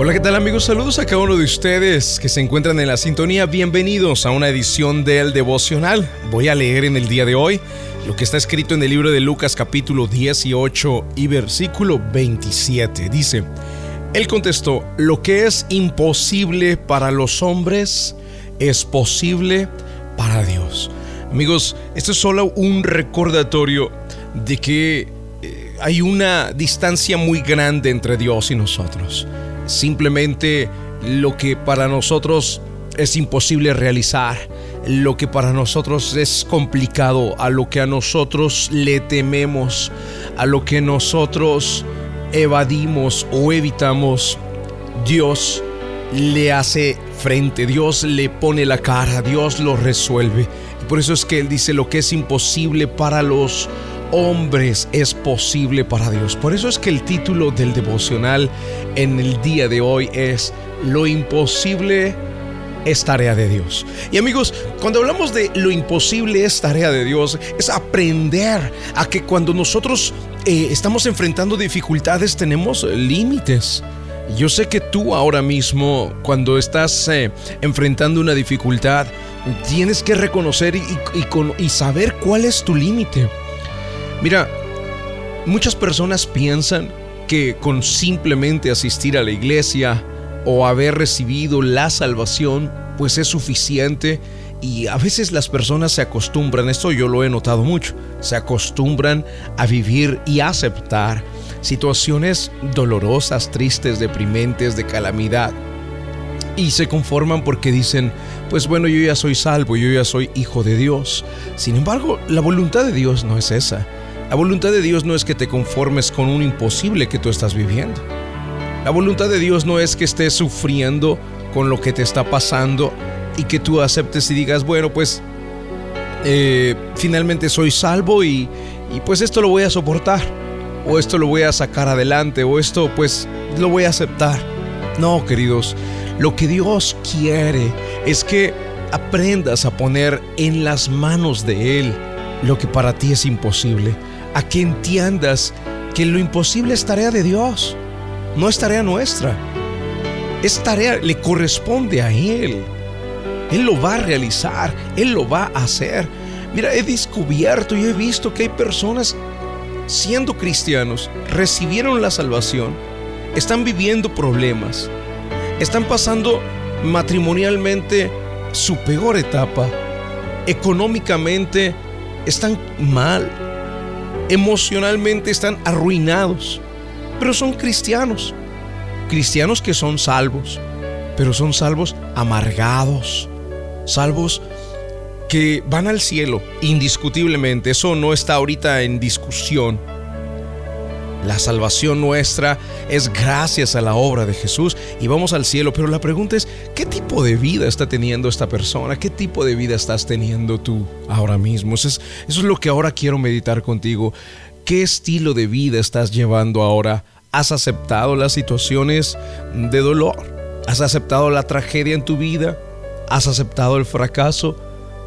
Hola, ¿qué tal amigos? Saludos a cada uno de ustedes que se encuentran en la sintonía. Bienvenidos a una edición del devocional. Voy a leer en el día de hoy lo que está escrito en el libro de Lucas capítulo 18 y versículo 27. Dice, Él contestó, lo que es imposible para los hombres es posible para Dios. Amigos, esto es solo un recordatorio de que eh, hay una distancia muy grande entre Dios y nosotros simplemente lo que para nosotros es imposible realizar, lo que para nosotros es complicado, a lo que a nosotros le tememos, a lo que nosotros evadimos o evitamos, Dios le hace frente, Dios le pone la cara, Dios lo resuelve. Por eso es que Él dice lo que es imposible para los hombres es posible para Dios. Por eso es que el título del devocional en el día de hoy es Lo imposible es tarea de Dios. Y amigos, cuando hablamos de lo imposible es tarea de Dios, es aprender a que cuando nosotros eh, estamos enfrentando dificultades tenemos límites. Yo sé que tú ahora mismo, cuando estás eh, enfrentando una dificultad, tienes que reconocer y saber cuál es tu límite. Mira, muchas personas piensan que con simplemente asistir a la iglesia o haber recibido la salvación, pues es suficiente y a veces las personas se acostumbran, esto yo lo he notado mucho, se acostumbran a vivir y aceptar situaciones dolorosas, tristes, deprimentes, de calamidad. Y se conforman porque dicen, pues bueno, yo ya soy salvo, yo ya soy hijo de Dios. Sin embargo, la voluntad de Dios no es esa. La voluntad de Dios no es que te conformes con un imposible que tú estás viviendo. La voluntad de Dios no es que estés sufriendo con lo que te está pasando y que tú aceptes y digas, bueno, pues eh, finalmente soy salvo y, y pues esto lo voy a soportar, o esto lo voy a sacar adelante, o esto pues lo voy a aceptar. No, queridos, lo que Dios quiere es que aprendas a poner en las manos de Él lo que para ti es imposible a que entiendas que lo imposible es tarea de Dios, no es tarea nuestra. Es tarea, le corresponde a Él. Él lo va a realizar, Él lo va a hacer. Mira, he descubierto y he visto que hay personas siendo cristianos, recibieron la salvación, están viviendo problemas, están pasando matrimonialmente su peor etapa, económicamente están mal, emocionalmente están arruinados, pero son cristianos, cristianos que son salvos, pero son salvos amargados, salvos que van al cielo, indiscutiblemente, eso no está ahorita en discusión. La salvación nuestra es gracias a la obra de Jesús y vamos al cielo. Pero la pregunta es, ¿qué tipo de vida está teniendo esta persona? ¿Qué tipo de vida estás teniendo tú ahora mismo? Eso es, eso es lo que ahora quiero meditar contigo. ¿Qué estilo de vida estás llevando ahora? ¿Has aceptado las situaciones de dolor? ¿Has aceptado la tragedia en tu vida? ¿Has aceptado el fracaso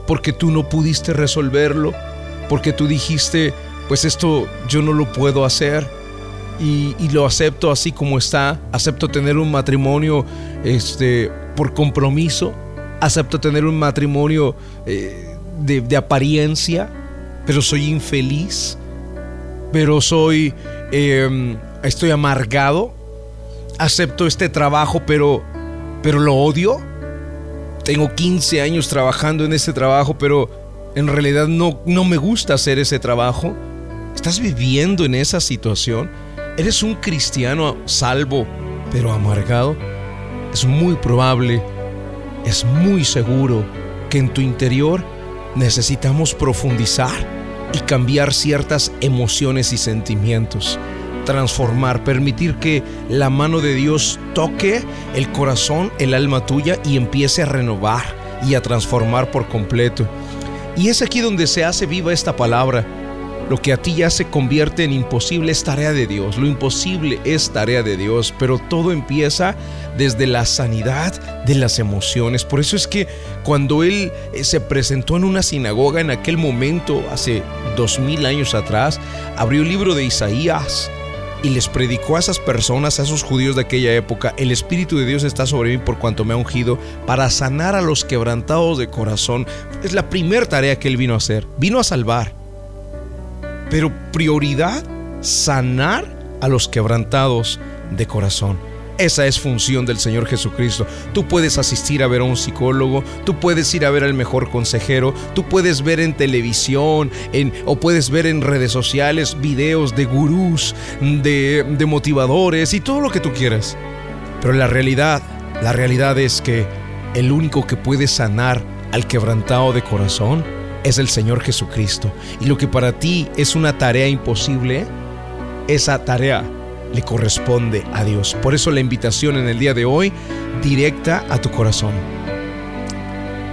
porque tú no pudiste resolverlo? Porque tú dijiste, pues esto yo no lo puedo hacer y, lo acepto así como está. Acepto tener un matrimonio este, por compromiso. Acepto tener un matrimonio eh, de, apariencia, pero soy infeliz. Pero soy, em, estoy amargado. Acepto este trabajo, pero, pero lo odio. Tengo 15 años trabajando en este trabajo, pero en realidad no, no me gusta hacer ese trabajo. ¿Estás viviendo en esa situación? Eres un cristiano salvo, pero amargado, es muy probable, es muy seguro que en tu interior necesitamos profundizar y cambiar ciertas emociones y sentimientos, transformar, permitir que la mano de Dios toque el corazón, el alma tuya y empiece a renovar y a transformar por completo. Y es aquí donde se hace viva esta palabra lo que a ti ya se convierte en imposible es tarea de Dios. Lo imposible es tarea de Dios, pero todo empieza desde la sanidad de las emociones. Por eso es que cuando Él eh, se presentó en una sinagoga en aquel momento, hace dos mil años atrás, abrió el libro de Isaías y les predicó a esas personas, a esos judíos de aquella época, el Espíritu de Dios está sobre mí por cuanto me ha ungido para sanar a los quebrantados de corazón. Es la primera tarea que él vino a hacer, vino a salvar. Pero prioridad, sanar a los quebrantados de corazón. Esa es función del Señor Jesucristo. Tú puedes asistir a ver a un psicólogo, tú puedes ir a ver al mejor consejero, tú puedes ver en televisión en, o puedes ver en redes sociales videos de gurús, de, de motivadores y todo lo que tú quieras. Pero la realidad, la realidad es que el único que puede sanar al quebrantado de corazón es el Señor Jesucristo. Y lo que para ti es una tarea imposible, esa tarea le corresponde a Dios. Por eso la invitación en el día de hoy, directa a tu corazón.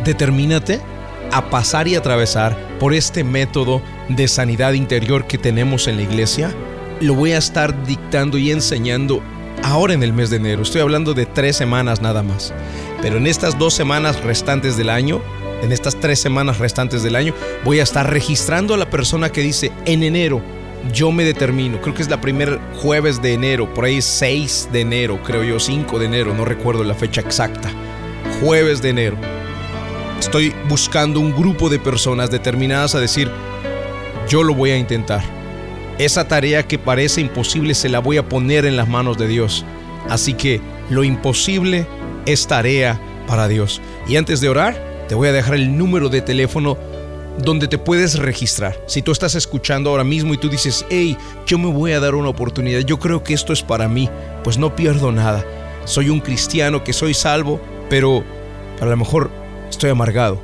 Determínate a pasar y atravesar por este método de sanidad interior que tenemos en la iglesia. Lo voy a estar dictando y enseñando ahora en el mes de enero. Estoy hablando de tres semanas nada más. Pero en estas dos semanas restantes del año, en estas tres semanas restantes del año, voy a estar registrando a la persona que dice en enero yo me determino, creo que es la primer jueves de enero, por ahí 6 de enero, creo yo, 5 de enero, no recuerdo la fecha exacta. Jueves de enero. Estoy buscando un grupo de personas determinadas a decir, yo lo voy a intentar. Esa tarea que parece imposible se la voy a poner en las manos de Dios. Así que lo imposible es tarea para Dios. Y antes de orar, te voy a dejar el número de teléfono donde te puedes registrar. Si tú estás escuchando ahora mismo y tú dices, hey, yo me voy a dar una oportunidad, yo creo que esto es para mí, pues no pierdo nada. Soy un cristiano que soy salvo, pero a lo mejor estoy amargado.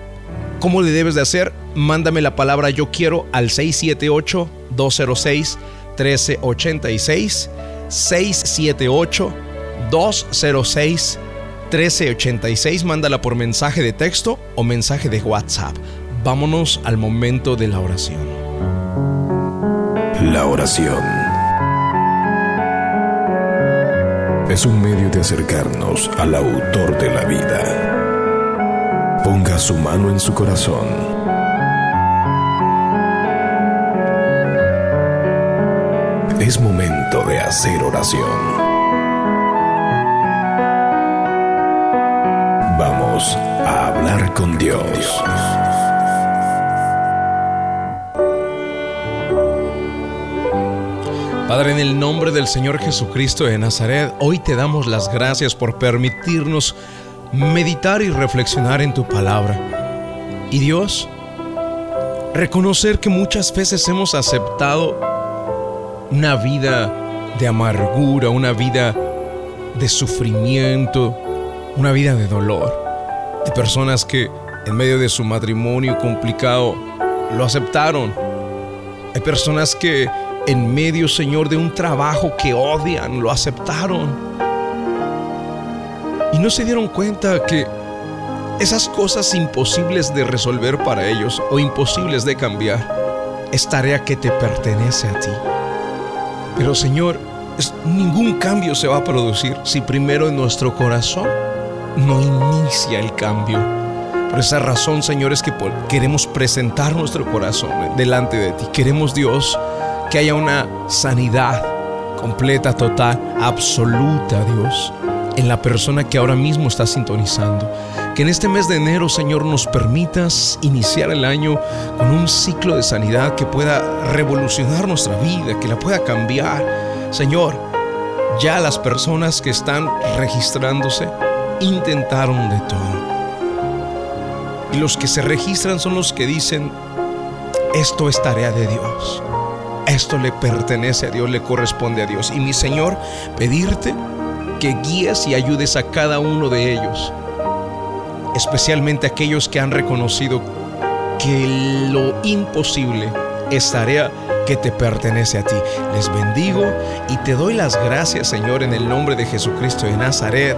¿Cómo le debes de hacer? Mándame la palabra yo quiero al 678-206-1386. 678-206-1386. Mándala por mensaje de texto o mensaje de WhatsApp. Vámonos al momento de la oración. La oración es un medio de acercarnos al autor de la vida. Ponga su mano en su corazón. Es momento de hacer oración. A hablar con Dios. Padre, en el nombre del Señor Jesucristo de Nazaret, hoy te damos las gracias por permitirnos meditar y reflexionar en tu palabra. Y Dios, reconocer que muchas veces hemos aceptado una vida de amargura, una vida de sufrimiento, una vida de dolor, de personas que en medio de su matrimonio complicado lo aceptaron. Hay personas que en medio, Señor, de un trabajo que odian, lo aceptaron. Y no se dieron cuenta que esas cosas imposibles de resolver para ellos o imposibles de cambiar es tarea que te pertenece a ti. Pero Señor, ningún cambio se va a producir si primero en nuestro corazón no inicia el cambio. Por esa razón, Señor, es que queremos presentar nuestro corazón delante de ti. Queremos, Dios, que haya una sanidad completa, total, absoluta, Dios, en la persona que ahora mismo está sintonizando. Que en este mes de enero, Señor, nos permitas iniciar el año con un ciclo de sanidad que pueda revolucionar nuestra vida, que la pueda cambiar. Señor, ya las personas que están registrándose intentaron de todo. Y los que se registran son los que dicen, esto es tarea de Dios. Esto le pertenece a Dios, le corresponde a Dios. Y mi Señor, pedirte que guíes y ayudes a cada uno de ellos, especialmente aquellos que han reconocido que lo imposible es tarea que te pertenece a ti. Les bendigo y te doy las gracias, Señor, en el nombre de Jesucristo de Nazaret.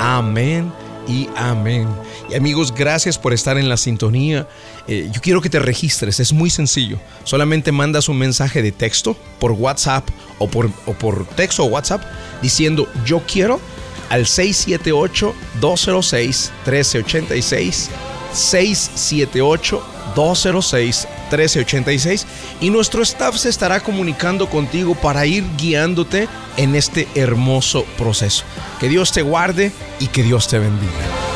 Amén y amén. Y amigos, gracias por estar en la sintonía. Eh, yo quiero que te registres, es muy sencillo. Solamente mandas un mensaje de texto por WhatsApp o por, o por texto o WhatsApp diciendo yo quiero al 678-206-1386. 678-206-1386. 1386 y nuestro staff se estará comunicando contigo para ir guiándote en este hermoso proceso. Que Dios te guarde y que Dios te bendiga.